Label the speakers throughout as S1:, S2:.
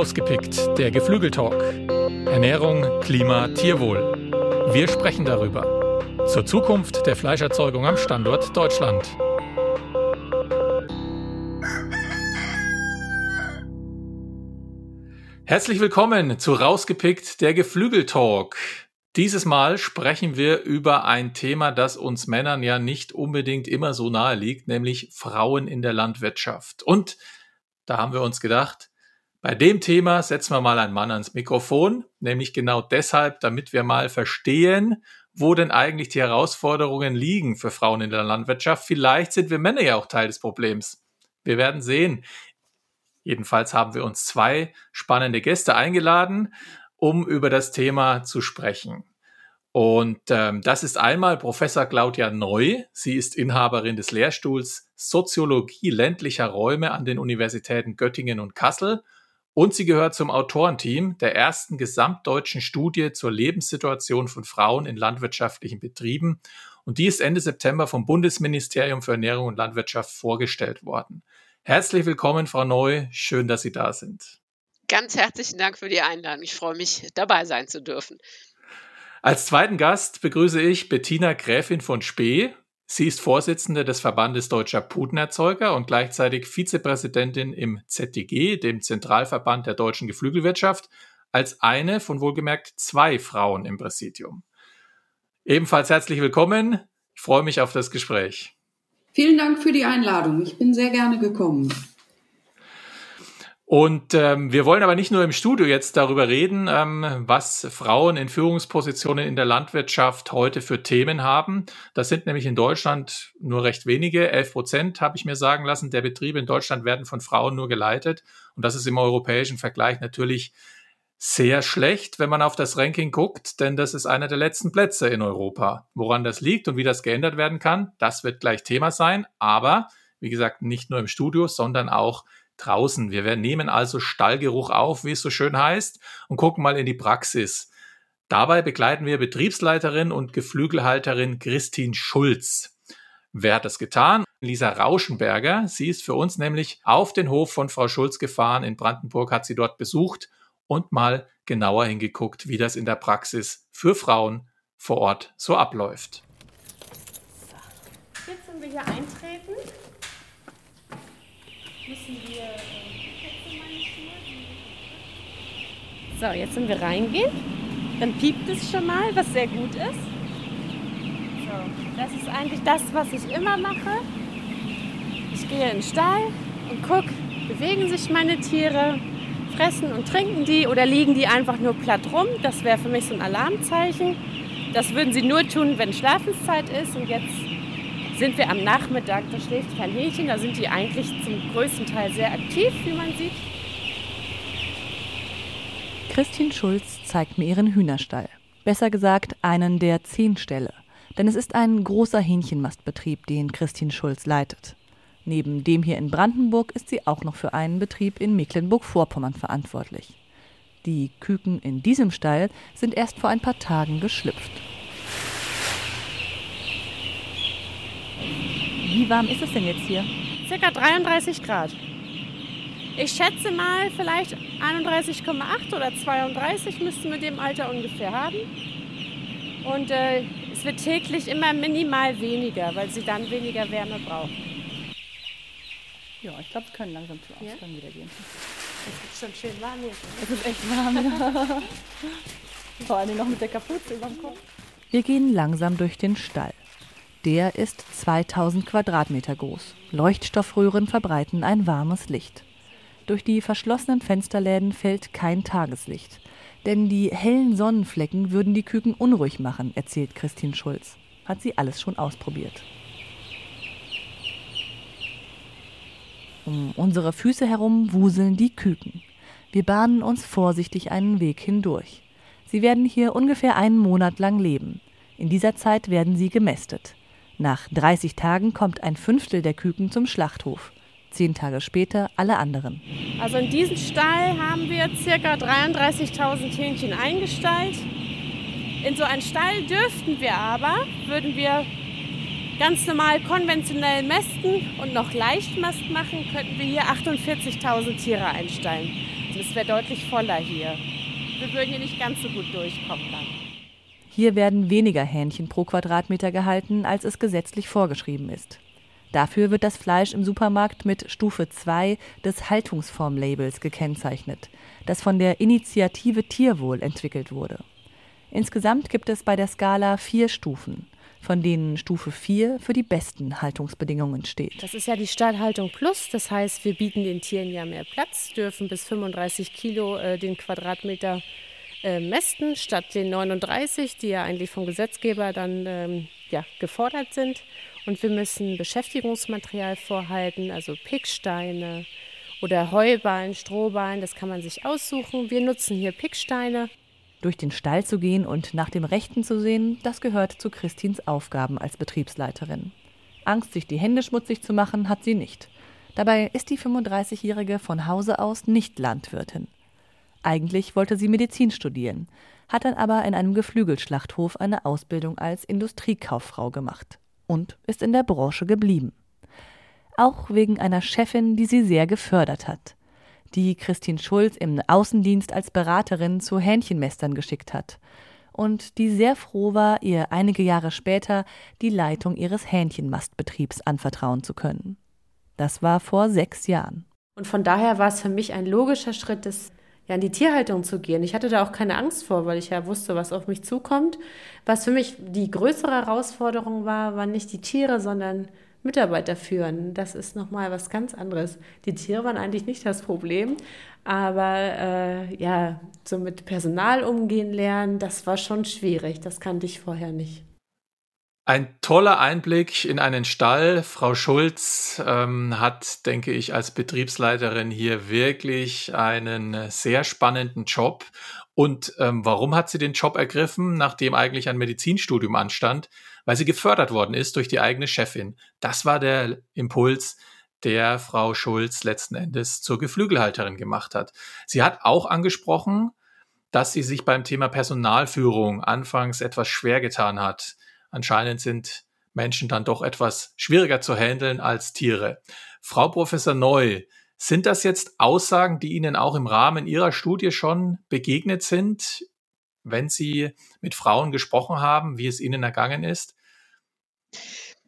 S1: Rausgepickt, der Geflügeltalk. Ernährung, Klima, Tierwohl. Wir sprechen darüber. Zur Zukunft der Fleischerzeugung am Standort Deutschland. Herzlich willkommen zu Rausgepickt, der Geflügeltalk. Dieses Mal sprechen wir über ein Thema, das uns Männern ja nicht unbedingt immer so nahe liegt, nämlich Frauen in der Landwirtschaft. Und da haben wir uns gedacht, bei dem Thema setzen wir mal einen Mann ans Mikrofon, nämlich genau deshalb, damit wir mal verstehen, wo denn eigentlich die Herausforderungen liegen für Frauen in der Landwirtschaft. Vielleicht sind wir Männer ja auch Teil des Problems. Wir werden sehen. Jedenfalls haben wir uns zwei spannende Gäste eingeladen, um über das Thema zu sprechen. Und ähm, das ist einmal Professor Claudia Neu. Sie ist Inhaberin des Lehrstuhls Soziologie ländlicher Räume an den Universitäten Göttingen und Kassel und sie gehört zum Autorenteam der ersten gesamtdeutschen Studie zur Lebenssituation von Frauen in landwirtschaftlichen Betrieben. Und die ist Ende September vom Bundesministerium für Ernährung und Landwirtschaft vorgestellt worden. Herzlich willkommen, Frau Neu. Schön, dass Sie da sind.
S2: Ganz herzlichen Dank für die Einladung. Ich freue mich, dabei sein zu dürfen.
S1: Als zweiten Gast begrüße ich Bettina Gräfin von Spee. Sie ist Vorsitzende des Verbandes Deutscher Putenerzeuger und gleichzeitig Vizepräsidentin im ZDG, dem Zentralverband der deutschen Geflügelwirtschaft, als eine von wohlgemerkt zwei Frauen im Präsidium. Ebenfalls herzlich willkommen. Ich freue mich auf das Gespräch.
S3: Vielen Dank für die Einladung. Ich bin sehr gerne gekommen.
S1: Und ähm, wir wollen aber nicht nur im Studio jetzt darüber reden, ähm, was Frauen in Führungspositionen in der Landwirtschaft heute für Themen haben. Das sind nämlich in Deutschland nur recht wenige. Elf Prozent, habe ich mir sagen lassen, der Betriebe in Deutschland werden von Frauen nur geleitet. Und das ist im europäischen Vergleich natürlich sehr schlecht, wenn man auf das Ranking guckt, denn das ist einer der letzten Plätze in Europa. Woran das liegt und wie das geändert werden kann, das wird gleich Thema sein. Aber, wie gesagt, nicht nur im Studio, sondern auch draußen. Wir nehmen also Stallgeruch auf, wie es so schön heißt, und gucken mal in die Praxis. Dabei begleiten wir Betriebsleiterin und Geflügelhalterin Christine Schulz. Wer hat das getan? Lisa Rauschenberger. Sie ist für uns nämlich auf den Hof von Frau Schulz gefahren. In Brandenburg hat sie dort besucht und mal genauer hingeguckt, wie das in der Praxis für Frauen vor Ort so abläuft.
S4: Jetzt sind wir hier eintreten müssen wir. Äh, so, jetzt sind wir reingehen. Dann piept es schon mal, was sehr gut ist. So, das ist eigentlich das, was ich immer mache. Ich gehe in den Stall und gucke, bewegen sich meine Tiere, fressen und trinken die oder liegen die einfach nur platt rum. Das wäre für mich so ein Alarmzeichen. Das würden sie nur tun, wenn Schlafenszeit ist. Und jetzt sind wir am Nachmittag, da schläft kein Hähnchen, da sind die eigentlich zum größten Teil sehr aktiv, wie man sieht.
S5: Christine Schulz zeigt mir ihren Hühnerstall. Besser gesagt, einen der zehn Ställe. Denn es ist ein großer Hähnchenmastbetrieb, den Christine Schulz leitet. Neben dem hier in Brandenburg ist sie auch noch für einen Betrieb in Mecklenburg-Vorpommern verantwortlich. Die Küken in diesem Stall sind erst vor ein paar Tagen geschlüpft. Wie warm ist es denn jetzt hier?
S4: Circa 33 Grad. Ich schätze mal, vielleicht 31,8 oder 32 müssten wir dem Alter ungefähr haben. Und äh, es wird täglich immer minimal weniger, weil sie dann weniger Wärme brauchen.
S5: Ja, ich glaube, es können langsam zum Ausgang ja? wieder gehen.
S4: Es ist schon schön warm hier.
S5: Es ist echt warm, ja. Vor allem noch mit der Kapuze über dem Kopf. Wir gehen langsam durch den Stall. Der ist 2000 Quadratmeter groß. Leuchtstoffröhren verbreiten ein warmes Licht. Durch die verschlossenen Fensterläden fällt kein Tageslicht. Denn die hellen Sonnenflecken würden die Küken unruhig machen, erzählt Christine Schulz. Hat sie alles schon ausprobiert. Um unsere Füße herum wuseln die Küken. Wir bahnen uns vorsichtig einen Weg hindurch. Sie werden hier ungefähr einen Monat lang leben. In dieser Zeit werden sie gemästet. Nach 30 Tagen kommt ein Fünftel der Küken zum Schlachthof. Zehn Tage später alle anderen.
S4: Also in diesem Stall haben wir ca. 33.000 Hähnchen eingestallt. In so einen Stall dürften wir aber, würden wir ganz normal konventionell mästen und noch Leichtmast machen, könnten wir hier 48.000 Tiere einstallen. Es wäre deutlich voller hier. Wir würden hier nicht ganz so gut durchkommen dann.
S5: Hier werden weniger Hähnchen pro Quadratmeter gehalten, als es gesetzlich vorgeschrieben ist. Dafür wird das Fleisch im Supermarkt mit Stufe 2 des Haltungsformlabels gekennzeichnet, das von der Initiative Tierwohl entwickelt wurde. Insgesamt gibt es bei der Skala vier Stufen, von denen Stufe 4 für die besten Haltungsbedingungen steht.
S4: Das ist ja die Stallhaltung Plus, das heißt, wir bieten den Tieren ja mehr Platz, dürfen bis 35 Kilo äh, den Quadratmeter äh, mästen, statt den 39, die ja eigentlich vom Gesetzgeber dann ähm, ja, gefordert sind. Und wir müssen Beschäftigungsmaterial vorhalten, also Picksteine oder Heuballen, Strohballen, das kann man sich aussuchen. Wir nutzen hier Picksteine
S5: durch den Stall zu gehen und nach dem Rechten zu sehen, das gehört zu Christins Aufgaben als Betriebsleiterin. Angst, sich die Hände schmutzig zu machen, hat sie nicht. Dabei ist die 35-Jährige von Hause aus nicht Landwirtin. Eigentlich wollte sie Medizin studieren, hat dann aber in einem Geflügelschlachthof eine Ausbildung als Industriekauffrau gemacht und ist in der Branche geblieben. Auch wegen einer Chefin, die sie sehr gefördert hat die Christine Schulz im Außendienst als Beraterin zu Hähnchenmestern geschickt hat und die sehr froh war, ihr einige Jahre später die Leitung ihres Hähnchenmastbetriebs anvertrauen zu können. Das war vor sechs Jahren.
S4: Und von daher war es für mich ein logischer Schritt, das ja, in die Tierhaltung zu gehen. Ich hatte da auch keine Angst vor, weil ich ja wusste, was auf mich zukommt. Was für mich die größere Herausforderung war, waren nicht die Tiere, sondern Mitarbeiter führen. Das ist nochmal was ganz anderes. Die Tiere waren eigentlich nicht das Problem, aber äh, ja, so mit Personal umgehen lernen, das war schon schwierig. Das kannte ich vorher nicht.
S1: Ein toller Einblick in einen Stall. Frau Schulz ähm, hat, denke ich, als Betriebsleiterin hier wirklich einen sehr spannenden Job. Und ähm, warum hat sie den Job ergriffen, nachdem eigentlich ein Medizinstudium anstand? weil sie gefördert worden ist durch die eigene Chefin. Das war der Impuls, der Frau Schulz letzten Endes zur Geflügelhalterin gemacht hat. Sie hat auch angesprochen, dass sie sich beim Thema Personalführung anfangs etwas schwer getan hat. Anscheinend sind Menschen dann doch etwas schwieriger zu handeln als Tiere. Frau Professor Neu, sind das jetzt Aussagen, die Ihnen auch im Rahmen Ihrer Studie schon begegnet sind wenn Sie mit Frauen gesprochen haben, wie es ihnen ergangen ist?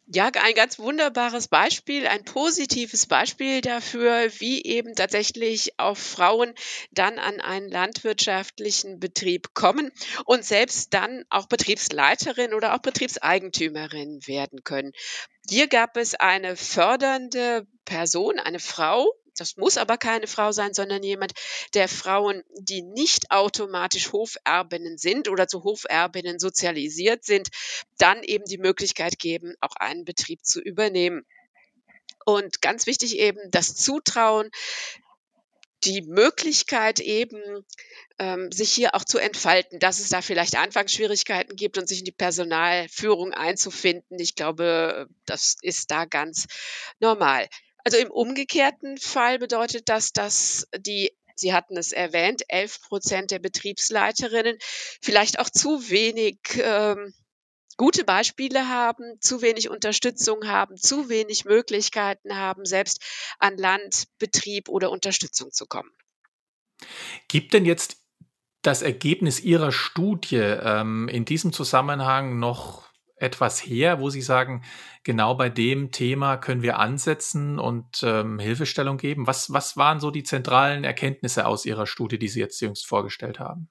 S2: Ja, ein ganz wunderbares Beispiel, ein positives Beispiel dafür, wie eben tatsächlich auch Frauen dann an einen landwirtschaftlichen Betrieb kommen und selbst dann auch Betriebsleiterin oder auch Betriebseigentümerin werden können. Hier gab es eine fördernde Person, eine Frau, das muss aber keine Frau sein, sondern jemand, der Frauen, die nicht automatisch Hoferbinnen sind oder zu Hoferbinnen sozialisiert sind, dann eben die Möglichkeit geben, auch einen Betrieb zu übernehmen. Und ganz wichtig eben das Zutrauen, die Möglichkeit eben, ähm, sich hier auch zu entfalten, dass es da vielleicht Anfangsschwierigkeiten gibt und sich in die Personalführung einzufinden. Ich glaube, das ist da ganz normal. Also im umgekehrten Fall bedeutet das, dass die Sie hatten es erwähnt, 11 Prozent der Betriebsleiterinnen vielleicht auch zu wenig ähm, gute Beispiele haben, zu wenig Unterstützung haben, zu wenig Möglichkeiten haben, selbst an Land, Betrieb oder Unterstützung zu kommen.
S1: Gibt denn jetzt das Ergebnis Ihrer Studie ähm, in diesem Zusammenhang noch etwas her, wo Sie sagen, genau bei dem Thema können wir ansetzen und ähm, Hilfestellung geben? Was, was waren so die zentralen Erkenntnisse aus Ihrer Studie, die Sie jetzt jüngst vorgestellt haben?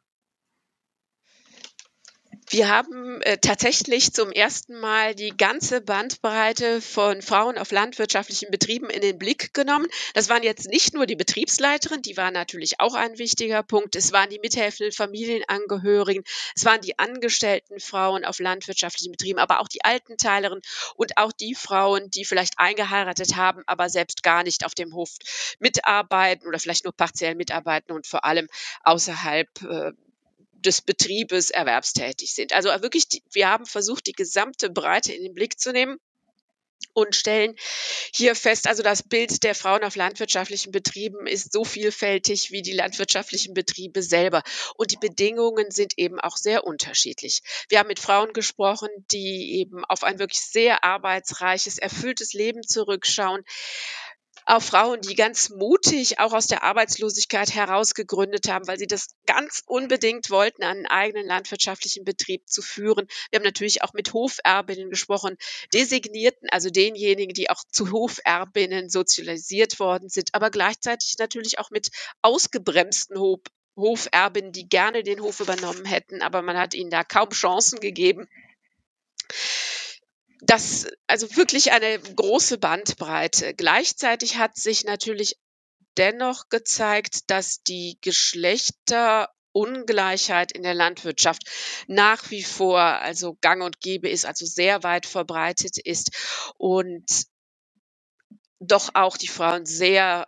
S2: Wir haben äh, tatsächlich zum ersten Mal die ganze Bandbreite von Frauen auf landwirtschaftlichen Betrieben in den Blick genommen. Das waren jetzt nicht nur die Betriebsleiterinnen, die waren natürlich auch ein wichtiger Punkt. Es waren die mithelfenden Familienangehörigen, es waren die angestellten Frauen auf landwirtschaftlichen Betrieben, aber auch die Altenteilerinnen und auch die Frauen, die vielleicht eingeheiratet haben, aber selbst gar nicht auf dem Hof mitarbeiten oder vielleicht nur partiell mitarbeiten und vor allem außerhalb äh, des Betriebes erwerbstätig sind. Also wirklich, wir haben versucht, die gesamte Breite in den Blick zu nehmen und stellen hier fest, also das Bild der Frauen auf landwirtschaftlichen Betrieben ist so vielfältig wie die landwirtschaftlichen Betriebe selber. Und die Bedingungen sind eben auch sehr unterschiedlich. Wir haben mit Frauen gesprochen, die eben auf ein wirklich sehr arbeitsreiches, erfülltes Leben zurückschauen, auch Frauen, die ganz mutig auch aus der Arbeitslosigkeit heraus gegründet haben, weil sie das ganz unbedingt wollten, einen eigenen landwirtschaftlichen Betrieb zu führen. Wir haben natürlich auch mit Hoferbinnen gesprochen, Designierten, also denjenigen, die auch zu Hoferbinnen sozialisiert worden sind, aber gleichzeitig natürlich auch mit ausgebremsten Hof Hoferbinnen, die gerne den Hof übernommen hätten, aber man hat ihnen da kaum Chancen gegeben das also wirklich eine große Bandbreite. Gleichzeitig hat sich natürlich dennoch gezeigt, dass die Geschlechterungleichheit in der Landwirtschaft nach wie vor also gang und gäbe ist, also sehr weit verbreitet ist und doch auch die Frauen sehr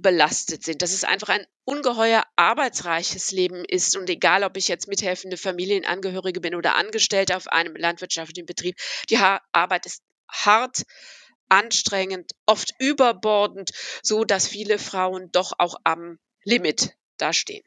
S2: belastet sind, dass es einfach ein ungeheuer arbeitsreiches Leben ist. Und egal, ob ich jetzt mithelfende Familienangehörige bin oder Angestellte auf einem landwirtschaftlichen Betrieb, die Arbeit ist hart, anstrengend, oft überbordend, so dass viele Frauen doch auch am Limit dastehen.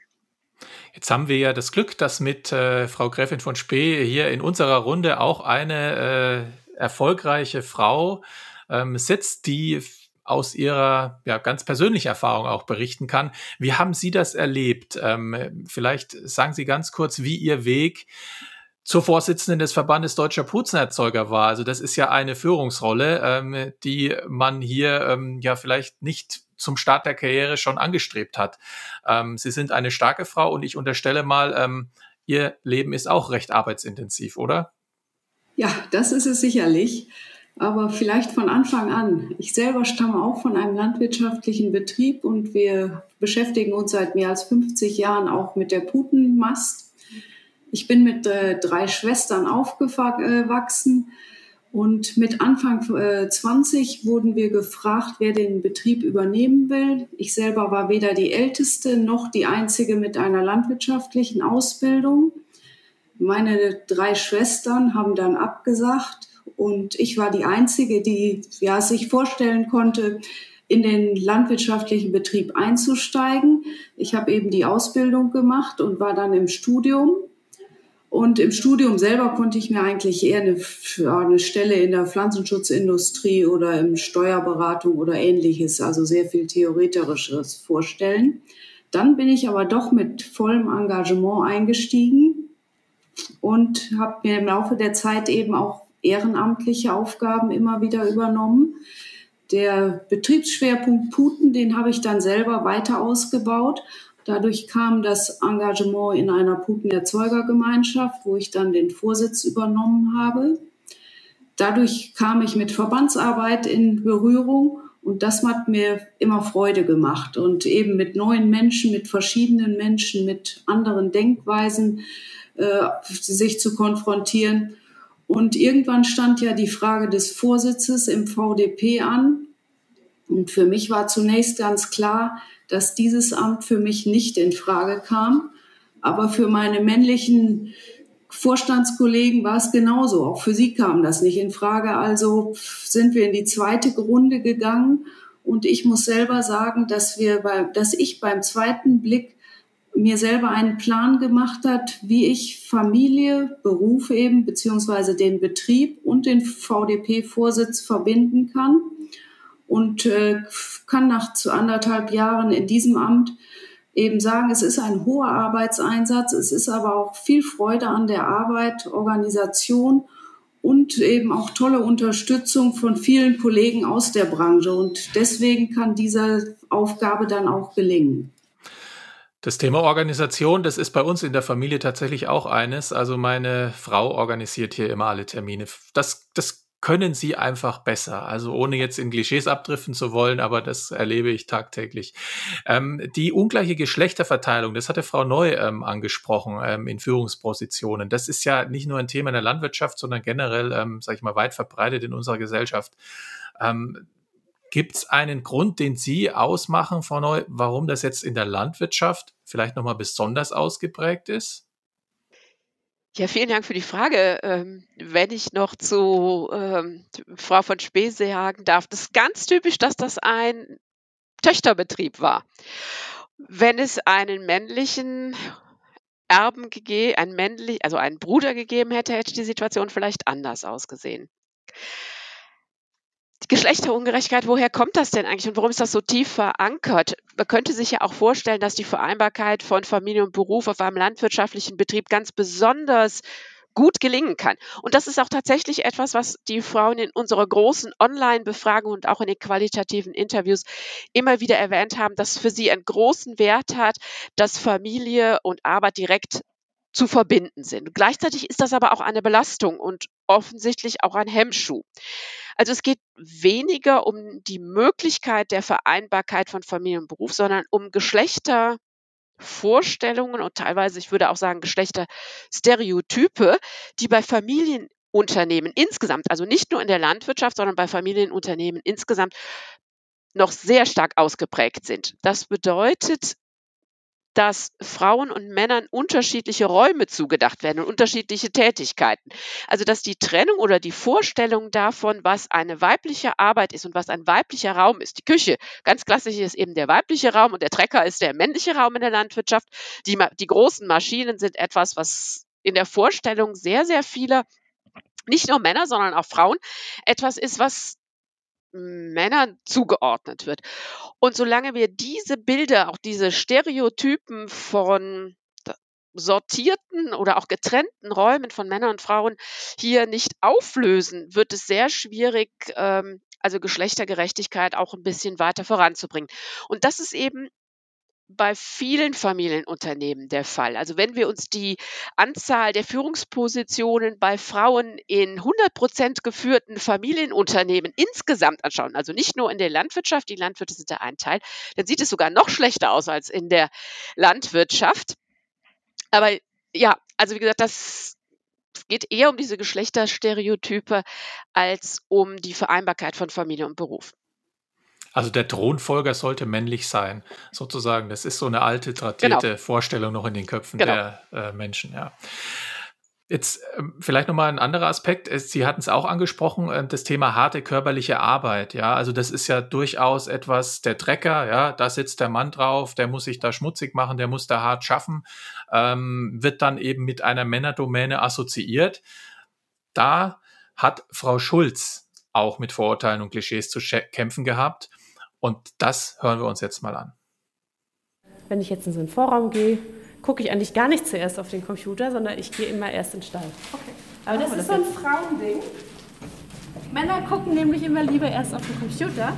S1: Jetzt haben wir ja das Glück, dass mit äh, Frau Gräfin von Spee hier in unserer Runde auch eine äh, erfolgreiche Frau ähm, sitzt, die aus Ihrer ja, ganz persönlichen Erfahrung auch berichten kann. Wie haben Sie das erlebt? Ähm, vielleicht sagen Sie ganz kurz, wie Ihr Weg zur Vorsitzenden des Verbandes Deutscher Puzenerzeuger war. Also das ist ja eine Führungsrolle, ähm, die man hier ähm, ja vielleicht nicht zum Start der Karriere schon angestrebt hat. Ähm, Sie sind eine starke Frau und ich unterstelle mal, ähm, Ihr Leben ist auch recht arbeitsintensiv, oder?
S3: Ja, das ist es sicherlich aber vielleicht von Anfang an. Ich selber stamme auch von einem landwirtschaftlichen Betrieb und wir beschäftigen uns seit mehr als 50 Jahren auch mit der Putenmast. Ich bin mit äh, drei Schwestern aufgewachsen und mit Anfang äh, 20 wurden wir gefragt, wer den Betrieb übernehmen will. Ich selber war weder die älteste noch die einzige mit einer landwirtschaftlichen Ausbildung. Meine drei Schwestern haben dann abgesagt und ich war die Einzige, die ja, sich vorstellen konnte, in den landwirtschaftlichen Betrieb einzusteigen. Ich habe eben die Ausbildung gemacht und war dann im Studium. Und im Studium selber konnte ich mir eigentlich eher eine, eine Stelle in der Pflanzenschutzindustrie oder im Steuerberatung oder ähnliches, also sehr viel Theoretisches vorstellen. Dann bin ich aber doch mit vollem Engagement eingestiegen und habe mir im Laufe der Zeit eben auch ehrenamtliche Aufgaben immer wieder übernommen. Der Betriebsschwerpunkt Puten, den habe ich dann selber weiter ausgebaut. Dadurch kam das Engagement in einer Putenerzeugergemeinschaft, wo ich dann den Vorsitz übernommen habe. Dadurch kam ich mit Verbandsarbeit in Berührung und das hat mir immer Freude gemacht. Und eben mit neuen Menschen, mit verschiedenen Menschen, mit anderen Denkweisen äh, sich zu konfrontieren. Und irgendwann stand ja die Frage des Vorsitzes im VDP an. Und für mich war zunächst ganz klar, dass dieses Amt für mich nicht in Frage kam. Aber für meine männlichen Vorstandskollegen war es genauso. Auch für sie kam das nicht in Frage. Also sind wir in die zweite Runde gegangen. Und ich muss selber sagen, dass wir bei, dass ich beim zweiten Blick mir selber einen Plan gemacht hat, wie ich Familie, Beruf eben, beziehungsweise den Betrieb und den VDP-Vorsitz verbinden kann. Und äh, kann nach zu anderthalb Jahren in diesem Amt eben sagen, es ist ein hoher Arbeitseinsatz, es ist aber auch viel Freude an der Arbeit, Organisation und eben auch tolle Unterstützung von vielen Kollegen aus der Branche. Und deswegen kann diese Aufgabe dann auch gelingen.
S1: Das Thema Organisation, das ist bei uns in der Familie tatsächlich auch eines. Also meine Frau organisiert hier immer alle Termine. Das, das können sie einfach besser. Also ohne jetzt in Klischees abdriften zu wollen, aber das erlebe ich tagtäglich. Ähm, die ungleiche Geschlechterverteilung, das hatte Frau Neu ähm, angesprochen ähm, in Führungspositionen. Das ist ja nicht nur ein Thema in der Landwirtschaft, sondern generell, ähm, sage ich mal, weit verbreitet in unserer Gesellschaft. Ähm, Gibt es einen Grund, den Sie ausmachen, Frau Neu, warum das jetzt in der Landwirtschaft vielleicht nochmal besonders ausgeprägt ist?
S2: Ja, vielen Dank für die Frage. Ähm, wenn ich noch zu ähm, Frau von Spee sagen darf, das ist ganz typisch, dass das ein Töchterbetrieb war. Wenn es einen männlichen Erben gegeben, einen männlich, also einen Bruder gegeben hätte, hätte die Situation vielleicht anders ausgesehen. Die Geschlechterungerechtigkeit, woher kommt das denn eigentlich und warum ist das so tief verankert? Man könnte sich ja auch vorstellen, dass die Vereinbarkeit von Familie und Beruf auf einem landwirtschaftlichen Betrieb ganz besonders gut gelingen kann. Und das ist auch tatsächlich etwas, was die Frauen in unserer großen Online-Befragung und auch in den qualitativen Interviews immer wieder erwähnt haben, dass für sie einen großen Wert hat, dass Familie und Arbeit direkt zu verbinden sind. Gleichzeitig ist das aber auch eine Belastung und offensichtlich auch ein Hemmschuh. Also es geht weniger um die Möglichkeit der Vereinbarkeit von Familie und Beruf, sondern um Geschlechtervorstellungen und teilweise, ich würde auch sagen, Geschlechterstereotype, die bei Familienunternehmen insgesamt, also nicht nur in der Landwirtschaft, sondern bei Familienunternehmen insgesamt noch sehr stark ausgeprägt sind. Das bedeutet, dass Frauen und Männern unterschiedliche Räume zugedacht werden und unterschiedliche Tätigkeiten. Also dass die Trennung oder die Vorstellung davon, was eine weibliche Arbeit ist und was ein weiblicher Raum ist. Die Küche, ganz klassisch ist eben der weibliche Raum und der Trecker ist der männliche Raum in der Landwirtschaft. Die, die großen Maschinen sind etwas, was in der Vorstellung sehr, sehr vieler nicht nur Männer, sondern auch Frauen etwas ist, was Männern zugeordnet wird. Und solange wir diese Bilder, auch diese Stereotypen von sortierten oder auch getrennten Räumen von Männern und Frauen hier nicht auflösen, wird es sehr schwierig, ähm, also Geschlechtergerechtigkeit auch ein bisschen weiter voranzubringen. Und das ist eben bei vielen Familienunternehmen der Fall. Also wenn wir uns die Anzahl der Führungspositionen bei Frauen in 100 Prozent geführten Familienunternehmen insgesamt anschauen, also nicht nur in der Landwirtschaft, die Landwirte sind da ein Teil, dann sieht es sogar noch schlechter aus als in der Landwirtschaft. Aber ja, also wie gesagt, das geht eher um diese Geschlechterstereotype als um die Vereinbarkeit von Familie und Beruf.
S1: Also der Thronfolger sollte männlich sein, sozusagen. Das ist so eine alte, tradierte genau. Vorstellung noch in den Köpfen genau. der äh, Menschen, ja. Jetzt ähm, vielleicht nochmal ein anderer Aspekt. Sie hatten es auch angesprochen, äh, das Thema harte körperliche Arbeit. Ja, also das ist ja durchaus etwas, der Trecker, ja, da sitzt der Mann drauf, der muss sich da schmutzig machen, der muss da hart schaffen, ähm, wird dann eben mit einer Männerdomäne assoziiert. Da hat Frau Schulz auch mit Vorurteilen und Klischees zu kämpfen gehabt. Und das hören wir uns jetzt mal an.
S4: Wenn ich jetzt in so einen Vorraum gehe, gucke ich eigentlich gar nicht zuerst auf den Computer, sondern ich gehe immer erst in den Stall. Okay. Aber das, das ist so ein Frauending. Männer gucken nämlich immer lieber erst auf den Computer.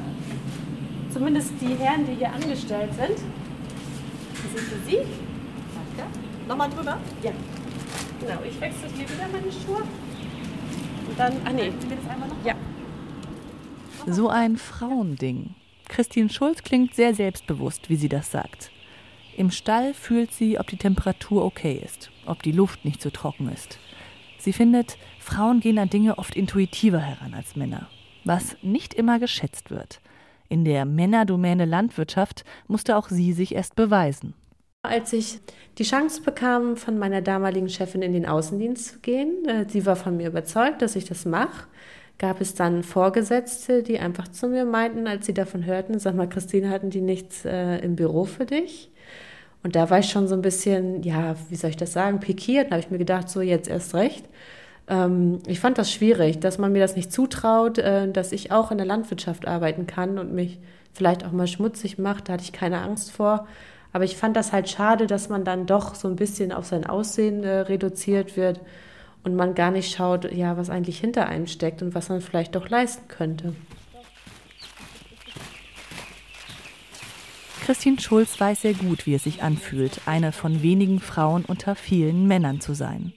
S4: Zumindest die Herren, die hier angestellt sind. Das sind für Sie. Danke. Nochmal drüber? Ja. Genau, ich wechsle hier wieder meine Schuhe. Und dann, ach nee. Sie mir das einmal noch?
S5: Ja. So ein Frauending. Christine Schulz klingt sehr selbstbewusst, wie sie das sagt. Im Stall fühlt sie, ob die Temperatur okay ist, ob die Luft nicht zu trocken ist. Sie findet, Frauen gehen an Dinge oft intuitiver heran als Männer, was nicht immer geschätzt wird. In der Männerdomäne Landwirtschaft musste auch sie sich erst beweisen.
S4: Als ich die Chance bekam, von meiner damaligen Chefin in den Außendienst zu gehen, äh, sie war von mir überzeugt, dass ich das mache, gab es dann Vorgesetzte, die einfach zu mir meinten, als sie davon hörten, sag mal, Christine, hatten die nichts äh, im Büro für dich? Und da war ich schon so ein bisschen, ja, wie soll ich das sagen, pikiert. Da habe ich mir gedacht, so jetzt erst recht. Ähm, ich fand das schwierig, dass man mir das nicht zutraut, äh, dass ich auch in der Landwirtschaft arbeiten kann und mich vielleicht auch mal schmutzig macht. Da hatte ich keine Angst vor. Aber ich fand das halt schade, dass man dann doch so ein bisschen auf sein Aussehen äh, reduziert wird und man gar nicht schaut, ja, was eigentlich hinter einem steckt und was man vielleicht doch leisten könnte.
S5: Christine Schulz weiß sehr gut, wie es sich anfühlt, eine von wenigen Frauen unter vielen Männern zu sein.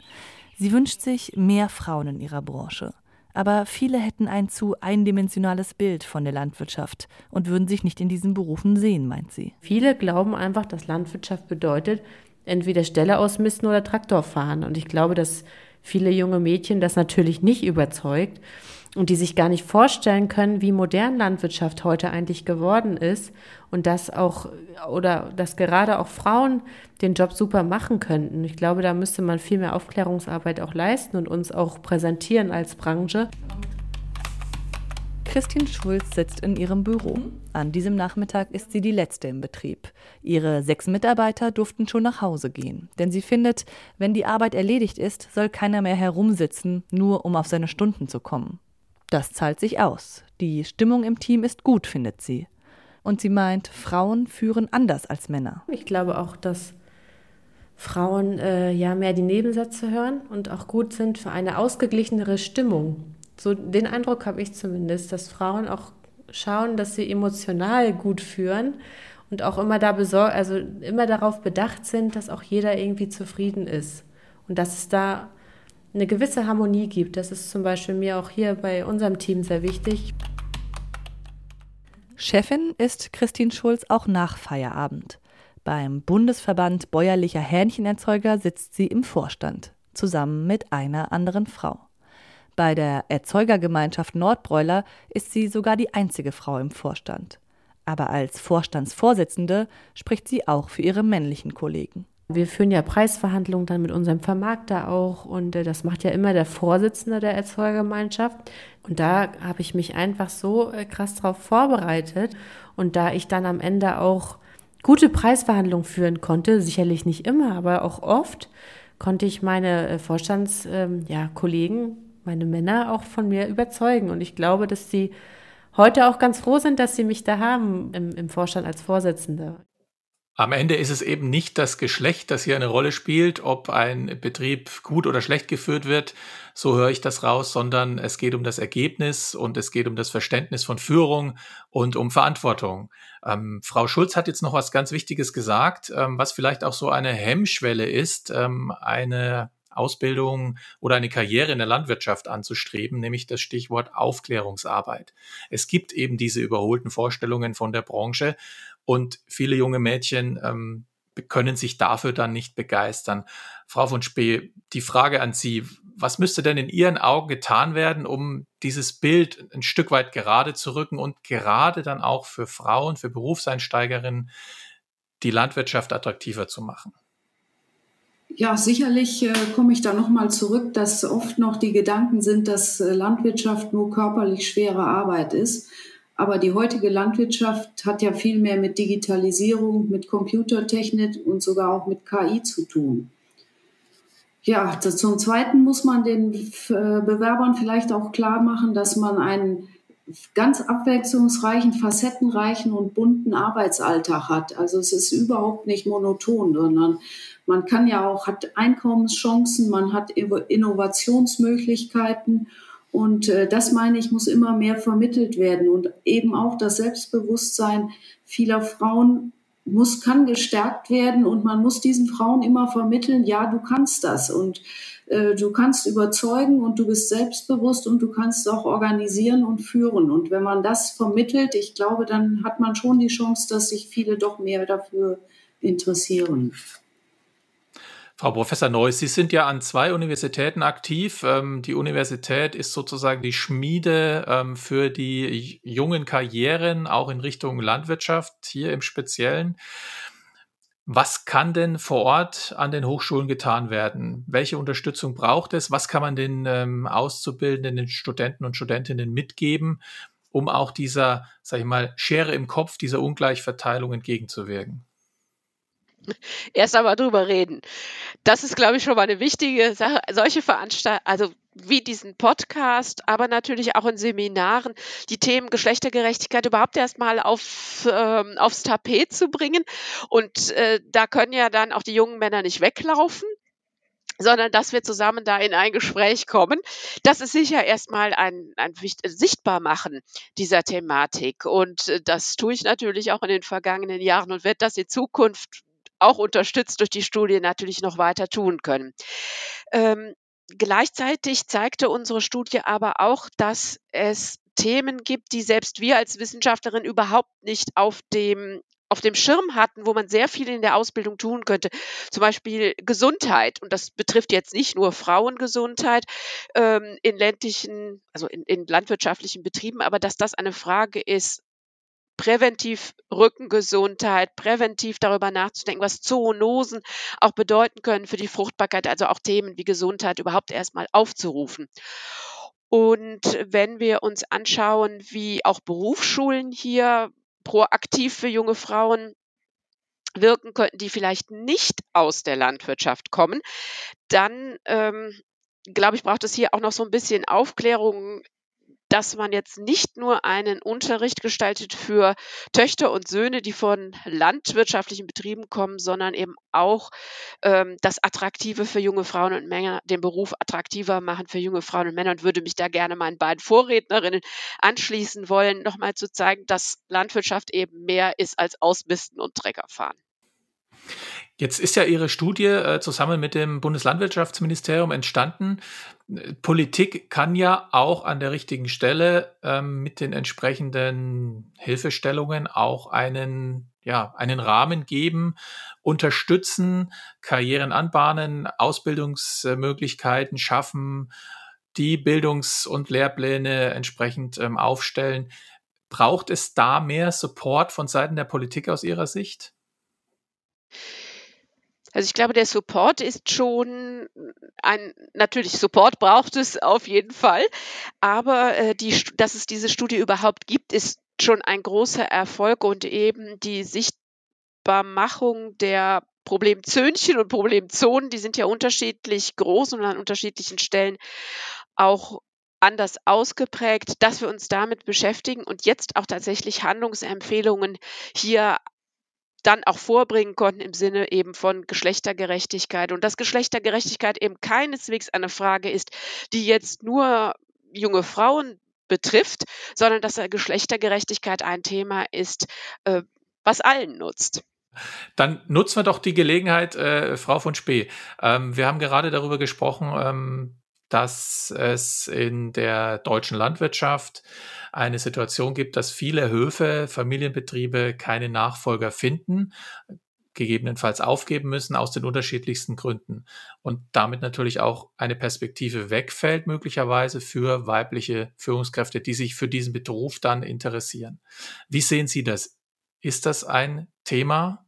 S5: Sie wünscht sich mehr Frauen in ihrer Branche. Aber viele hätten ein zu eindimensionales Bild von der Landwirtschaft und würden sich nicht in diesen Berufen sehen, meint sie.
S4: Viele glauben einfach, dass Landwirtschaft bedeutet, entweder Ställe ausmisten oder Traktor fahren. Und ich glaube, dass viele junge Mädchen das natürlich nicht überzeugt und die sich gar nicht vorstellen können, wie modern Landwirtschaft heute eigentlich geworden ist und dass auch oder dass gerade auch Frauen den Job super machen könnten. Ich glaube, da müsste man viel mehr Aufklärungsarbeit auch leisten und uns auch präsentieren als Branche.
S5: Christine Schulz sitzt in ihrem Büro. An diesem Nachmittag ist sie die letzte im Betrieb. Ihre sechs Mitarbeiter durften schon nach Hause gehen, denn sie findet, wenn die Arbeit erledigt ist, soll keiner mehr herumsitzen, nur um auf seine Stunden zu kommen. Das zahlt sich aus. Die Stimmung im Team ist gut, findet sie. Und sie meint, Frauen führen anders als Männer.
S4: Ich glaube auch, dass Frauen äh, ja mehr die Nebensätze hören und auch gut sind für eine ausgeglichenere Stimmung. So den Eindruck habe ich zumindest, dass Frauen auch schauen, dass sie emotional gut führen und auch immer da besorgt, also immer darauf bedacht sind, dass auch jeder irgendwie zufrieden ist und dass es da eine gewisse Harmonie gibt. Das ist zum Beispiel mir auch hier bei unserem Team sehr wichtig.
S5: Chefin ist Christine Schulz auch nach Feierabend. Beim Bundesverband bäuerlicher Hähnchenerzeuger sitzt sie im Vorstand, zusammen mit einer anderen Frau. Bei der Erzeugergemeinschaft Nordbräuler ist sie sogar die einzige Frau im Vorstand. Aber als Vorstandsvorsitzende spricht sie auch für ihre männlichen Kollegen.
S4: Wir führen ja Preisverhandlungen dann mit unserem Vermarkter auch und äh, das macht ja immer der Vorsitzende der Erzeugergemeinschaft. Und da habe ich mich einfach so äh, krass darauf vorbereitet und da ich dann am Ende auch gute Preisverhandlungen führen konnte, sicherlich nicht immer, aber auch oft, konnte ich meine äh, Vorstandskollegen, ja, meine Männer auch von mir überzeugen. Und ich glaube, dass sie heute auch ganz froh sind, dass sie mich da haben im, im Vorstand als Vorsitzende.
S1: Am Ende ist es eben nicht das Geschlecht, das hier eine Rolle spielt, ob ein Betrieb gut oder schlecht geführt wird, so höre ich das raus, sondern es geht um das Ergebnis und es geht um das Verständnis von Führung und um Verantwortung. Ähm, Frau Schulz hat jetzt noch was ganz Wichtiges gesagt, ähm, was vielleicht auch so eine Hemmschwelle ist, ähm, eine Ausbildung oder eine Karriere in der Landwirtschaft anzustreben, nämlich das Stichwort Aufklärungsarbeit. Es gibt eben diese überholten Vorstellungen von der Branche und viele junge Mädchen ähm, können sich dafür dann nicht begeistern. Frau von Spee, die Frage an Sie, was müsste denn in Ihren Augen getan werden, um dieses Bild ein Stück weit gerade zu rücken und gerade dann auch für Frauen, für Berufseinsteigerinnen die Landwirtschaft attraktiver zu machen?
S3: Ja, sicherlich äh, komme ich da nochmal zurück, dass oft noch die Gedanken sind, dass äh, Landwirtschaft nur körperlich schwere Arbeit ist. Aber die heutige Landwirtschaft hat ja viel mehr mit Digitalisierung, mit Computertechnik und sogar auch mit KI zu tun. Ja, zum Zweiten muss man den äh, Bewerbern vielleicht auch klar machen, dass man einen ganz abwechslungsreichen, facettenreichen und bunten Arbeitsalltag hat. Also es ist überhaupt nicht monoton, sondern man kann ja auch, hat Einkommenschancen, man hat Innovationsmöglichkeiten und äh, das meine ich, muss immer mehr vermittelt werden und eben auch das Selbstbewusstsein vieler Frauen muss, kann gestärkt werden und man muss diesen Frauen immer vermitteln, ja, du kannst das und äh, du kannst überzeugen und du bist selbstbewusst und du kannst auch organisieren und führen. Und wenn man das vermittelt, ich glaube, dann hat man schon die Chance, dass sich viele doch mehr dafür interessieren.
S1: Frau Professor Neuss, Sie sind ja an zwei Universitäten aktiv. Ähm, die Universität ist sozusagen die Schmiede ähm, für die jungen Karrieren, auch in Richtung Landwirtschaft, hier im Speziellen. Was kann denn vor Ort an den Hochschulen getan werden? Welche Unterstützung braucht es? Was kann man den ähm, Auszubildenden, den Studenten und Studentinnen mitgeben, um auch dieser, sag ich mal, Schere im Kopf, dieser Ungleichverteilung entgegenzuwirken?
S2: Erst einmal drüber reden. Das ist, glaube ich, schon mal eine wichtige Sache. Solche Veranstaltungen, also wie diesen Podcast, aber natürlich auch in Seminaren, die Themen Geschlechtergerechtigkeit überhaupt erstmal auf, ähm, aufs Tapet zu bringen. Und äh, da können ja dann auch die jungen Männer nicht weglaufen sondern dass wir zusammen da in ein Gespräch kommen. Das ist sicher erstmal ein, ein Sichtbarmachen dieser Thematik. Und äh, das tue ich natürlich auch in den vergangenen Jahren und werde das in Zukunft auch unterstützt durch die Studie natürlich noch weiter tun können. Ähm, gleichzeitig zeigte unsere Studie aber auch, dass es Themen gibt, die selbst wir als Wissenschaftlerin überhaupt nicht auf dem auf dem Schirm hatten, wo man sehr viel in der Ausbildung tun könnte. Zum Beispiel Gesundheit. Und das betrifft jetzt nicht nur Frauengesundheit ähm, in ländlichen, also in, in landwirtschaftlichen Betrieben, aber dass das eine Frage ist, präventiv Rückengesundheit, präventiv darüber nachzudenken, was Zoonosen auch bedeuten können für die Fruchtbarkeit, also auch Themen wie Gesundheit überhaupt erstmal aufzurufen. Und wenn wir uns anschauen, wie auch Berufsschulen hier proaktiv für junge Frauen wirken könnten, die vielleicht nicht aus der Landwirtschaft kommen, dann ähm, glaube ich, braucht es hier auch noch so ein bisschen Aufklärung dass man jetzt nicht nur einen Unterricht gestaltet für Töchter und Söhne, die von landwirtschaftlichen Betrieben kommen, sondern eben auch ähm, das Attraktive für junge Frauen und Männer, den Beruf attraktiver machen für junge Frauen und Männer und würde mich da gerne meinen beiden Vorrednerinnen anschließen wollen, nochmal zu zeigen, dass Landwirtschaft eben mehr ist als Ausmisten und Trecker fahren.
S1: Jetzt ist ja Ihre Studie äh, zusammen mit dem Bundeslandwirtschaftsministerium entstanden. Politik kann ja auch an der richtigen Stelle ähm, mit den entsprechenden Hilfestellungen auch einen, ja, einen Rahmen geben, unterstützen, Karrieren anbahnen, Ausbildungsmöglichkeiten schaffen, die Bildungs- und Lehrpläne entsprechend ähm, aufstellen. Braucht es da mehr Support von Seiten der Politik aus Ihrer Sicht?
S2: Also ich glaube, der Support ist schon ein, natürlich Support braucht es auf jeden Fall, aber äh, die, dass es diese Studie überhaupt gibt, ist schon ein großer Erfolg und eben die Sichtbarmachung der Problemzönchen und Problemzonen, die sind ja unterschiedlich groß und an unterschiedlichen Stellen auch anders ausgeprägt, dass wir uns damit beschäftigen und jetzt auch tatsächlich Handlungsempfehlungen hier dann auch vorbringen konnten im Sinne eben von Geschlechtergerechtigkeit und dass Geschlechtergerechtigkeit eben keineswegs eine Frage ist, die jetzt nur junge Frauen betrifft, sondern dass Geschlechtergerechtigkeit ein Thema ist, äh, was allen nutzt.
S1: Dann nutzen wir doch die Gelegenheit, äh, Frau von Spee. Ähm, wir haben gerade darüber gesprochen, ähm, dass es in der deutschen Landwirtschaft eine Situation gibt, dass viele Höfe, Familienbetriebe keine Nachfolger finden, gegebenenfalls aufgeben müssen aus den unterschiedlichsten Gründen und damit natürlich auch eine Perspektive wegfällt möglicherweise für weibliche Führungskräfte, die sich für diesen Beruf dann interessieren. Wie sehen Sie das? Ist das ein Thema,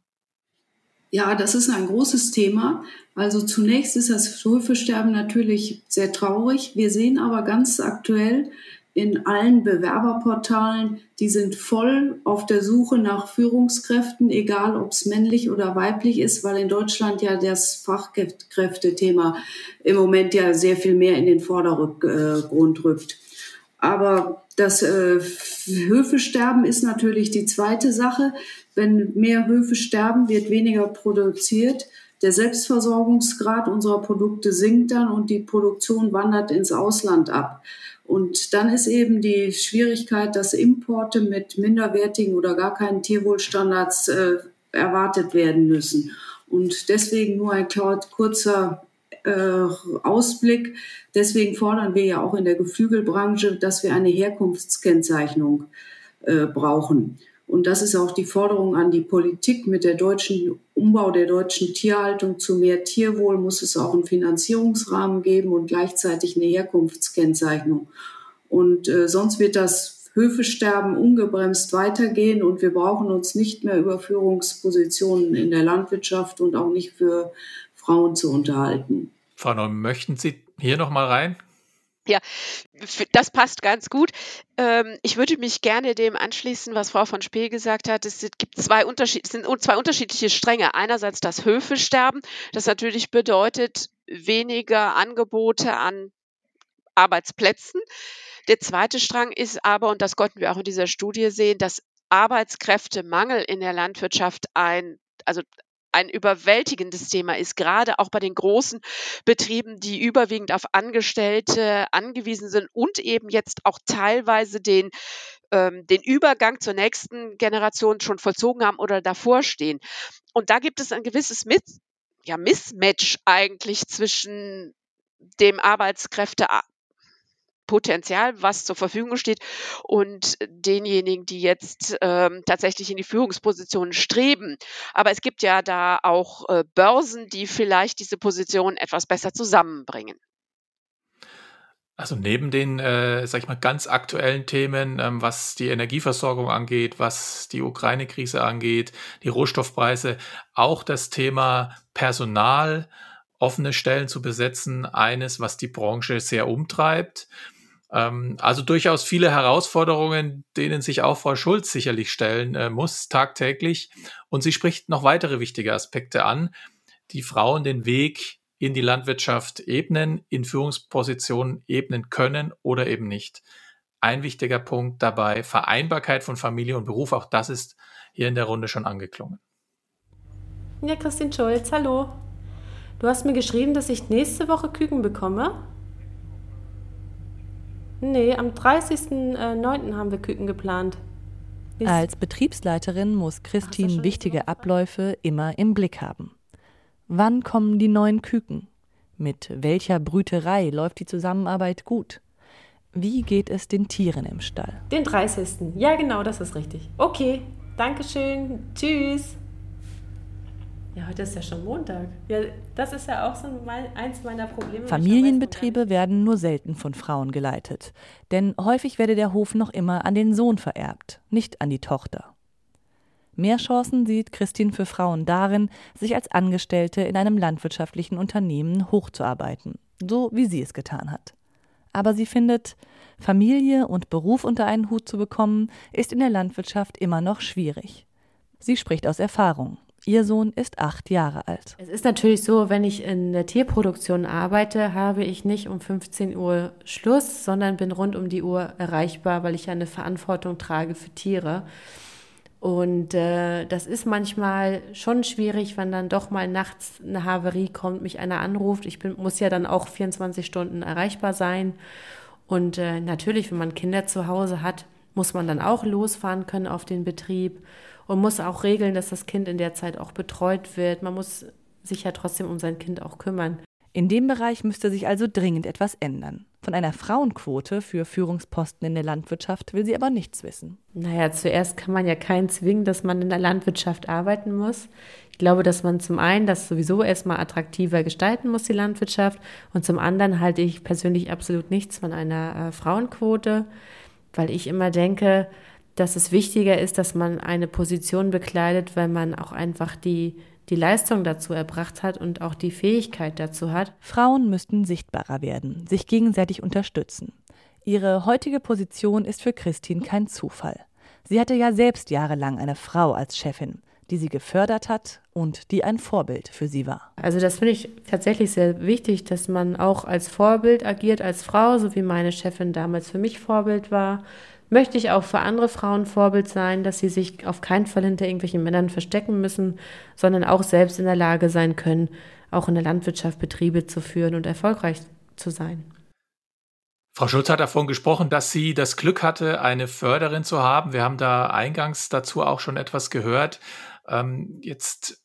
S3: ja, das ist ein großes Thema. Also zunächst ist das Höfesterben natürlich sehr traurig. Wir sehen aber ganz aktuell in allen Bewerberportalen, die sind voll auf der Suche nach Führungskräften, egal ob es männlich oder weiblich ist, weil in Deutschland ja das Fachkräftethema im Moment ja sehr viel mehr in den Vordergrund rückt. Aber das äh, Höfesterben ist natürlich die zweite Sache. Wenn mehr Höfe sterben, wird weniger produziert. Der Selbstversorgungsgrad unserer Produkte sinkt dann und die Produktion wandert ins Ausland ab. Und dann ist eben die Schwierigkeit, dass Importe mit minderwertigen oder gar keinen Tierwohlstandards äh, erwartet werden müssen. Und deswegen nur ein kurzer äh, Ausblick. Deswegen fordern wir ja auch in der Geflügelbranche, dass wir eine Herkunftskennzeichnung äh, brauchen. Und das ist auch die Forderung an die Politik mit der deutschen Umbau der deutschen Tierhaltung zu mehr Tierwohl muss es auch einen Finanzierungsrahmen geben und gleichzeitig eine Herkunftskennzeichnung. Und äh, sonst wird das Höfesterben ungebremst weitergehen und wir brauchen uns nicht mehr über Führungspositionen in der Landwirtschaft und auch nicht für Frauen zu unterhalten.
S1: Frau Neum, möchten Sie hier noch mal rein?
S2: Ja, das passt ganz gut. Ähm, ich würde mich gerne dem anschließen, was Frau von Spee gesagt hat. Es gibt zwei, Unterschied, es sind zwei unterschiedliche Stränge. Einerseits das Höfesterben, das natürlich bedeutet weniger Angebote an Arbeitsplätzen. Der zweite Strang ist aber, und das konnten wir auch in dieser Studie sehen, dass Arbeitskräftemangel in der Landwirtschaft ein also ein überwältigendes Thema ist, gerade auch bei den großen Betrieben, die überwiegend auf Angestellte angewiesen sind und eben jetzt auch teilweise den ähm, den Übergang zur nächsten Generation schon vollzogen haben oder davor stehen. Und da gibt es ein gewisses Miss ja, Mismatch eigentlich zwischen dem Arbeitskräfte Potenzial, was zur Verfügung steht und denjenigen, die jetzt ähm, tatsächlich in die Führungspositionen streben. Aber es gibt ja da auch äh, Börsen, die vielleicht diese Positionen etwas besser zusammenbringen.
S1: Also neben den, äh, sag ich mal, ganz aktuellen Themen, ähm, was die Energieversorgung angeht, was die Ukraine-Krise angeht, die Rohstoffpreise, auch das Thema Personal, offene Stellen zu besetzen, eines, was die Branche sehr umtreibt. Ähm, also durchaus viele Herausforderungen, denen sich auch Frau Schulz sicherlich stellen äh, muss, tagtäglich. Und sie spricht noch weitere wichtige Aspekte an, die Frauen den Weg in die Landwirtschaft ebnen, in Führungspositionen ebnen können oder eben nicht. ein wichtiger Punkt dabei, Vereinbarkeit von Familie und Beruf. Auch das ist hier in der Runde schon angeklungen.
S4: Ja, Christine Schulz, hallo. Du hast mir geschrieben, dass ich nächste Woche Küken bekomme. Nee, am 30.09. haben wir Küken geplant.
S5: Als Betriebsleiterin muss Christine wichtige Abläufe immer im Blick haben. Wann kommen die neuen Küken? Mit welcher Brüterei läuft die Zusammenarbeit gut? Wie geht es den Tieren im Stall?
S4: Den 30. Ja, genau, das ist richtig. Okay, Dankeschön. Tschüss. Ja, heute ist ja schon Montag. Ja, das ist ja auch so eins meiner Probleme.
S5: Familienbetriebe werden nur selten von Frauen geleitet. Denn häufig werde der Hof noch immer an den Sohn vererbt, nicht an die Tochter. Mehr Chancen sieht Christine für Frauen darin, sich als Angestellte in einem landwirtschaftlichen Unternehmen hochzuarbeiten, so wie sie es getan hat. Aber sie findet, Familie und Beruf unter einen Hut zu bekommen, ist in der Landwirtschaft immer noch schwierig. Sie spricht aus Erfahrung. Ihr Sohn ist acht Jahre alt.
S4: Es ist natürlich so, wenn ich in der Tierproduktion arbeite, habe ich nicht um 15 Uhr Schluss, sondern bin rund um die Uhr erreichbar, weil ich eine Verantwortung trage für Tiere. Und äh, das ist manchmal schon schwierig, wenn dann doch mal nachts eine Haverie kommt, mich einer anruft. Ich bin, muss ja dann auch 24 Stunden erreichbar sein. Und äh, natürlich, wenn man Kinder zu Hause hat, muss man dann auch losfahren können auf den Betrieb und muss auch regeln, dass das Kind in der Zeit auch betreut wird. Man muss sich ja trotzdem um sein Kind auch kümmern.
S5: In dem Bereich müsste sich also dringend etwas ändern. Von einer Frauenquote für Führungsposten in der Landwirtschaft will sie aber nichts wissen.
S4: Naja, zuerst kann man ja keinen zwingen, dass man in der Landwirtschaft arbeiten muss. Ich glaube, dass man zum einen das sowieso erstmal attraktiver gestalten muss, die Landwirtschaft. Und zum anderen halte ich persönlich absolut nichts von einer äh, Frauenquote, weil ich immer denke, dass es wichtiger ist, dass man eine Position bekleidet, weil man auch einfach die, die Leistung dazu erbracht hat und auch die Fähigkeit dazu hat.
S5: Frauen müssten sichtbarer werden, sich gegenseitig unterstützen. Ihre heutige Position ist für Christine kein Zufall. Sie hatte ja selbst jahrelang eine Frau als Chefin, die sie gefördert hat und die ein Vorbild für sie war.
S4: Also das finde ich tatsächlich sehr wichtig, dass man auch als Vorbild agiert als Frau, so wie meine Chefin damals für mich Vorbild war möchte ich auch für andere Frauen Vorbild sein, dass sie sich auf keinen Fall hinter irgendwelchen Männern verstecken müssen, sondern auch selbst in der Lage sein können, auch in der Landwirtschaft Betriebe zu führen und erfolgreich zu sein.
S1: Frau Schulz hat davon gesprochen, dass sie das Glück hatte, eine Förderin zu haben. Wir haben da eingangs dazu auch schon etwas gehört. Ähm, jetzt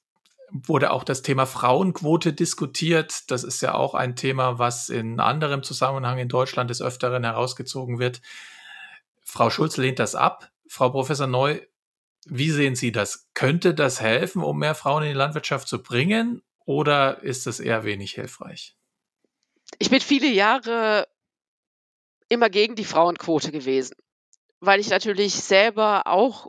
S1: wurde auch das Thema Frauenquote diskutiert. Das ist ja auch ein Thema, was in anderem Zusammenhang in Deutschland des Öfteren herausgezogen wird. Frau Schulz lehnt das ab. Frau Professor Neu, wie sehen Sie das? Könnte das helfen, um mehr Frauen in die Landwirtschaft zu bringen oder ist es eher wenig hilfreich?
S2: Ich bin viele Jahre immer gegen die Frauenquote gewesen, weil ich natürlich selber auch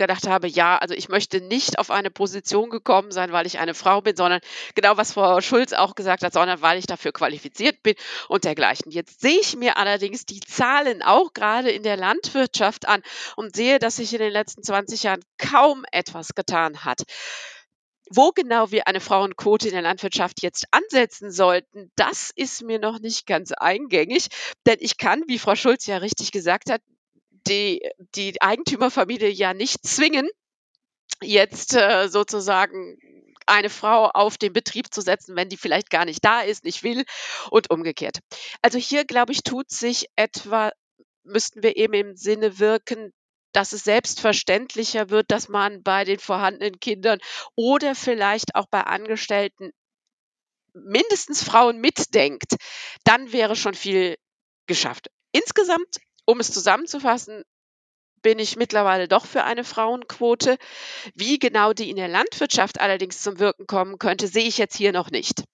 S2: gedacht habe, ja, also ich möchte nicht auf eine Position gekommen sein, weil ich eine Frau bin, sondern genau was Frau Schulz auch gesagt hat, sondern weil ich dafür qualifiziert bin und dergleichen. Jetzt sehe ich mir allerdings die Zahlen auch gerade in der Landwirtschaft an und sehe, dass sich in den letzten 20 Jahren kaum etwas getan hat. Wo genau wir eine Frauenquote in der Landwirtschaft jetzt ansetzen sollten, das ist mir noch nicht ganz eingängig, denn ich kann, wie Frau Schulz ja richtig gesagt hat, die, die Eigentümerfamilie ja nicht zwingen, jetzt äh, sozusagen eine Frau auf den Betrieb zu setzen, wenn die vielleicht gar nicht da ist, nicht will und umgekehrt. Also hier, glaube ich, tut sich etwa, müssten wir eben im Sinne wirken, dass es selbstverständlicher wird, dass man bei den vorhandenen Kindern oder vielleicht auch bei Angestellten mindestens Frauen mitdenkt, dann wäre schon viel geschafft. Insgesamt um es zusammenzufassen, bin ich mittlerweile doch für eine Frauenquote. Wie genau die in der Landwirtschaft allerdings zum Wirken kommen könnte, sehe ich jetzt hier noch nicht.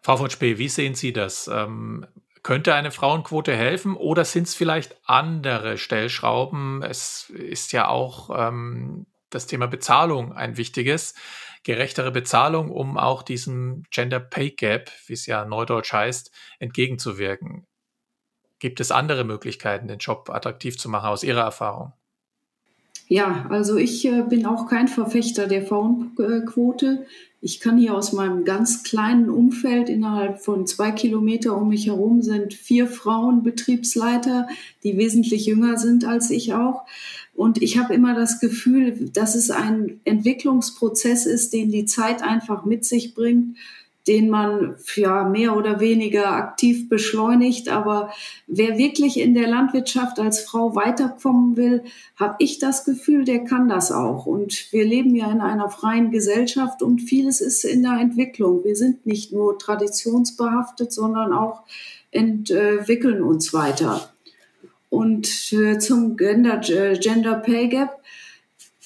S1: Frau von Spee, wie sehen Sie das? Ähm, könnte eine Frauenquote helfen oder sind es vielleicht andere Stellschrauben? Es ist ja auch ähm, das Thema Bezahlung ein wichtiges. Gerechtere Bezahlung, um auch diesem Gender Pay Gap, wie es ja neudeutsch heißt, entgegenzuwirken. Gibt es andere Möglichkeiten, den Job attraktiv zu machen aus Ihrer Erfahrung?
S3: Ja, also ich äh, bin auch kein Verfechter der Frauenquote. Ich kann hier aus meinem ganz kleinen Umfeld innerhalb von zwei Kilometer um mich herum sind vier Frauen Betriebsleiter, die wesentlich jünger sind als ich auch. Und ich habe immer das Gefühl, dass es ein Entwicklungsprozess ist, den die Zeit einfach mit sich bringt den man ja mehr oder weniger aktiv beschleunigt. Aber wer wirklich in der Landwirtschaft als Frau weiterkommen will, habe ich das Gefühl, der kann das auch. Und wir leben ja in einer freien Gesellschaft und vieles ist in der Entwicklung. Wir sind nicht nur traditionsbehaftet, sondern auch entwickeln uns weiter. Und äh, zum Gender, äh, Gender Pay Gap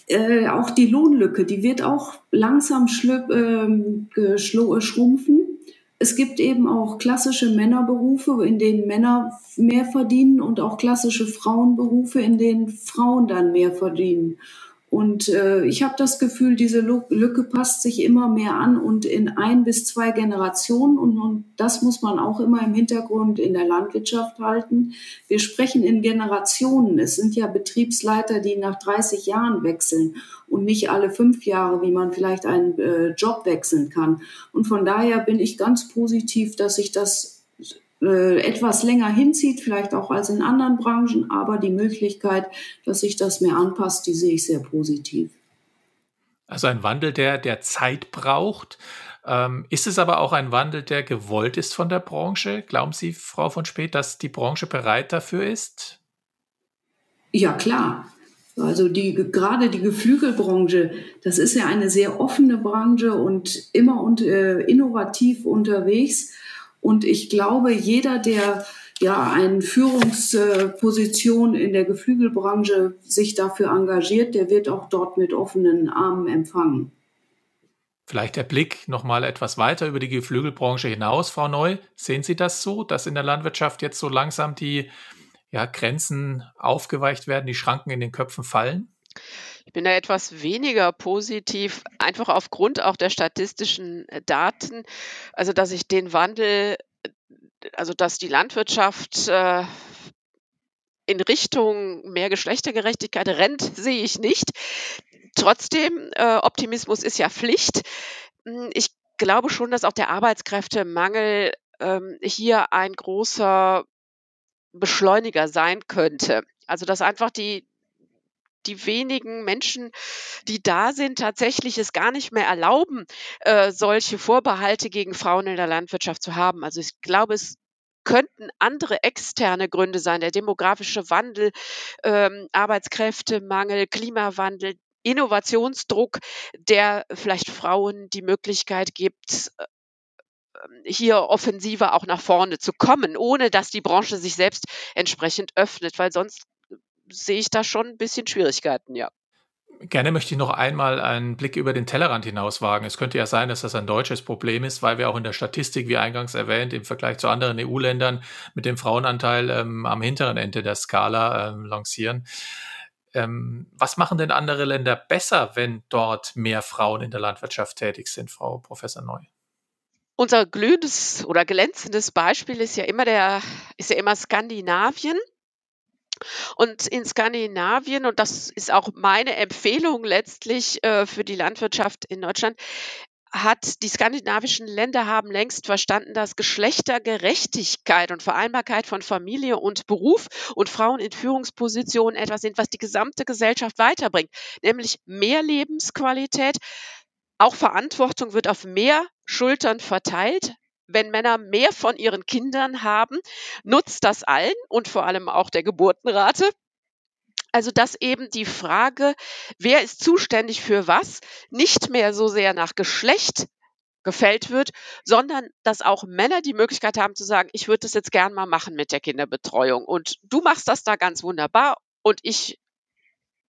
S3: äh, auch die Lohnlücke, die wird auch langsam ähm, schrumpfen. Es gibt eben auch klassische Männerberufe, in denen Männer mehr verdienen und auch klassische Frauenberufe, in denen Frauen dann mehr verdienen. Und äh, ich habe das Gefühl, diese Lücke passt sich immer mehr an und in ein bis zwei Generationen. Und, und das muss man auch immer im Hintergrund in der Landwirtschaft halten. Wir sprechen in Generationen. Es sind ja Betriebsleiter, die nach 30 Jahren wechseln und nicht alle fünf Jahre, wie man vielleicht einen äh, Job wechseln kann. Und von daher bin ich ganz positiv, dass sich das äh, etwas länger hinzieht, vielleicht auch als in anderen Branchen, aber die Möglichkeit, dass sich das mehr anpasst, die sehe ich sehr positiv.
S1: Also ein Wandel, der, der Zeit braucht. Ähm, ist es aber auch ein Wandel, der gewollt ist von der Branche? Glauben Sie, Frau von Speth, dass die Branche bereit dafür ist?
S3: Ja, klar. Also die, gerade die Geflügelbranche, das ist ja eine sehr offene Branche und immer und, äh, innovativ unterwegs. Und ich glaube, jeder, der ja eine Führungsposition in der Geflügelbranche sich dafür engagiert, der wird auch dort mit offenen Armen empfangen.
S1: Vielleicht der Blick noch mal etwas weiter über die Geflügelbranche hinaus, Frau Neu. Sehen Sie das so, dass in der Landwirtschaft jetzt so langsam die ja, Grenzen aufgeweicht werden, die Schranken in den Köpfen fallen?
S2: Ich bin da etwas weniger positiv, einfach aufgrund auch der statistischen äh, Daten. Also, dass ich den Wandel, äh, also dass die Landwirtschaft äh, in Richtung mehr Geschlechtergerechtigkeit rennt, sehe ich nicht. Trotzdem, äh, Optimismus ist ja Pflicht. Hm, ich glaube schon, dass auch der Arbeitskräftemangel ähm, hier ein großer Beschleuniger sein könnte. Also dass einfach die, die wenigen Menschen, die da sind, tatsächlich es gar nicht mehr erlauben, äh, solche Vorbehalte gegen Frauen in der Landwirtschaft zu haben. Also ich glaube, es könnten andere externe Gründe sein, der demografische Wandel, ähm, Arbeitskräftemangel, Klimawandel, Innovationsdruck, der vielleicht Frauen die Möglichkeit gibt, äh, hier offensiver auch nach vorne zu kommen, ohne dass die Branche sich selbst entsprechend öffnet, weil sonst sehe ich da schon ein bisschen Schwierigkeiten, ja.
S1: Gerne möchte ich noch einmal einen Blick über den Tellerrand hinaus wagen. Es könnte ja sein, dass das ein deutsches Problem ist, weil wir auch in der Statistik, wie eingangs erwähnt, im Vergleich zu anderen EU-Ländern mit dem Frauenanteil ähm, am hinteren Ende der Skala ähm, lancieren. Ähm, was machen denn andere Länder besser, wenn dort mehr Frauen in der Landwirtschaft tätig sind, Frau Professor Neu?
S2: Unser glühendes oder glänzendes Beispiel ist ja immer der, ist ja immer Skandinavien. Und in Skandinavien, und das ist auch meine Empfehlung letztlich äh, für die Landwirtschaft in Deutschland, hat die skandinavischen Länder haben längst verstanden, dass Geschlechtergerechtigkeit und Vereinbarkeit von Familie und Beruf und Frauen in Führungspositionen etwas sind, was die gesamte Gesellschaft weiterbringt, nämlich mehr Lebensqualität. Auch Verantwortung wird auf mehr Schultern verteilt wenn Männer mehr von ihren Kindern haben, nutzt das allen und vor allem auch der Geburtenrate. Also dass eben die Frage, wer ist zuständig für was, nicht mehr so sehr nach Geschlecht gefällt wird, sondern dass auch Männer die Möglichkeit haben zu sagen, ich würde das jetzt gern mal machen mit der Kinderbetreuung und du machst das da ganz wunderbar und ich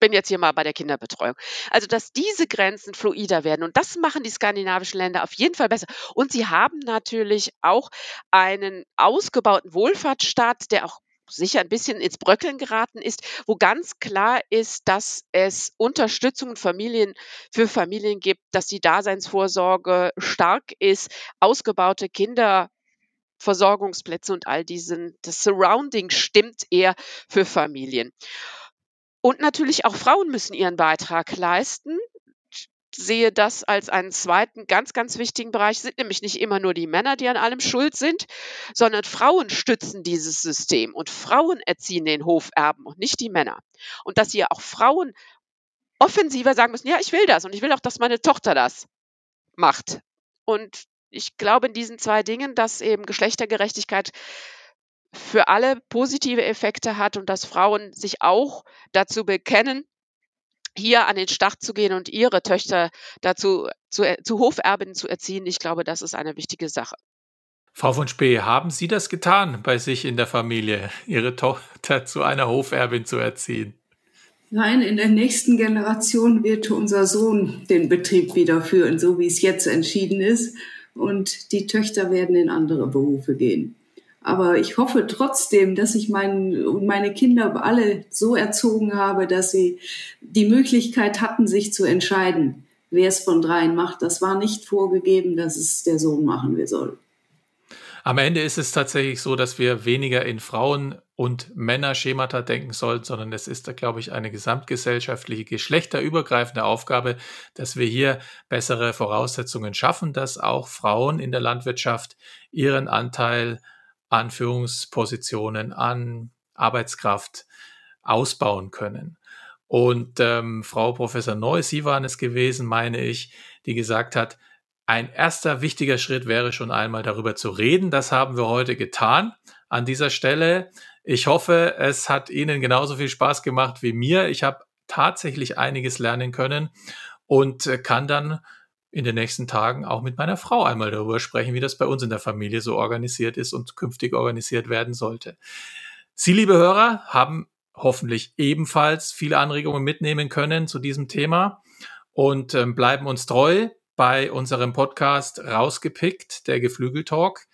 S2: bin jetzt hier mal bei der Kinderbetreuung. Also, dass diese Grenzen fluider werden. Und das machen die skandinavischen Länder auf jeden Fall besser. Und sie haben natürlich auch einen ausgebauten Wohlfahrtsstaat, der auch sicher ein bisschen ins Bröckeln geraten ist, wo ganz klar ist, dass es Unterstützung Familien für Familien gibt, dass die Daseinsvorsorge stark ist, ausgebaute Kinderversorgungsplätze und all diesen, das Surrounding stimmt eher für Familien. Und natürlich auch Frauen müssen ihren Beitrag leisten. sehe das als einen zweiten ganz, ganz wichtigen Bereich. Es sind nämlich nicht immer nur die Männer, die an allem schuld sind, sondern Frauen stützen dieses System und Frauen erziehen den Hoferben und nicht die Männer. Und dass hier auch Frauen offensiver sagen müssen, ja, ich will das und ich will auch, dass meine Tochter das macht. Und ich glaube in diesen zwei Dingen, dass eben Geschlechtergerechtigkeit für alle positive Effekte hat und dass Frauen sich auch dazu bekennen, hier an den Start zu gehen und ihre Töchter dazu zu, zu Hoferbinnen zu erziehen. Ich glaube, das ist eine wichtige Sache.
S1: Frau von Spee, haben Sie das getan bei sich in der Familie, Ihre Tochter zu einer Hoferbin zu erziehen?
S3: Nein, in der nächsten Generation wird unser Sohn den Betrieb wieder führen, so wie es jetzt entschieden ist. Und die Töchter werden in andere Berufe gehen. Aber ich hoffe trotzdem, dass ich mein, meine Kinder alle so erzogen habe, dass sie die Möglichkeit hatten, sich zu entscheiden, wer es von dreien macht. Das war nicht vorgegeben, dass es der Sohn machen soll.
S1: Am Ende ist es tatsächlich so, dass wir weniger in Frauen- und Männerschemata denken sollten, sondern es ist, glaube ich, eine gesamtgesellschaftliche, geschlechterübergreifende Aufgabe, dass wir hier bessere Voraussetzungen schaffen, dass auch Frauen in der Landwirtschaft ihren Anteil an Führungspositionen, an Arbeitskraft ausbauen können. Und ähm, Frau Professor Neu, Sie waren es gewesen, meine ich, die gesagt hat, ein erster wichtiger Schritt wäre schon einmal darüber zu reden. Das haben wir heute getan an dieser Stelle. Ich hoffe, es hat Ihnen genauso viel Spaß gemacht wie mir. Ich habe tatsächlich einiges lernen können und äh, kann dann in den nächsten Tagen auch mit meiner Frau einmal darüber sprechen, wie das bei uns in der Familie so organisiert ist und künftig organisiert werden sollte. Sie, liebe Hörer, haben hoffentlich ebenfalls viele Anregungen mitnehmen können zu diesem Thema und ähm, bleiben uns treu bei unserem Podcast rausgepickt, der Geflügeltalk.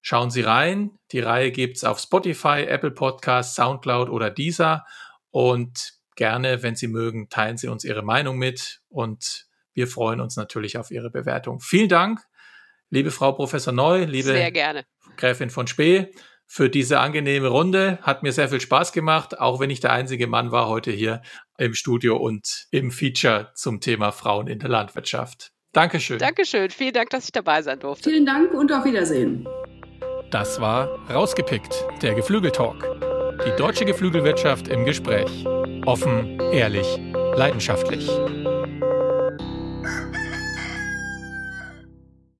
S1: Schauen Sie rein. Die Reihe gibt's auf Spotify, Apple Podcasts, Soundcloud oder Deezer. Und gerne, wenn Sie mögen, teilen Sie uns Ihre Meinung mit und wir freuen uns natürlich auf Ihre Bewertung. Vielen Dank, liebe Frau Professor Neu, liebe Gräfin von Spee, für diese angenehme Runde. Hat mir sehr viel Spaß gemacht, auch wenn ich der einzige Mann war heute hier im Studio und im Feature zum Thema Frauen in der Landwirtschaft. Dankeschön.
S2: Dankeschön. Vielen Dank, dass ich dabei sein durfte.
S3: Vielen Dank und auf Wiedersehen.
S1: Das war Rausgepickt, der Geflügeltalk. Die deutsche Geflügelwirtschaft im Gespräch. Offen, ehrlich, leidenschaftlich.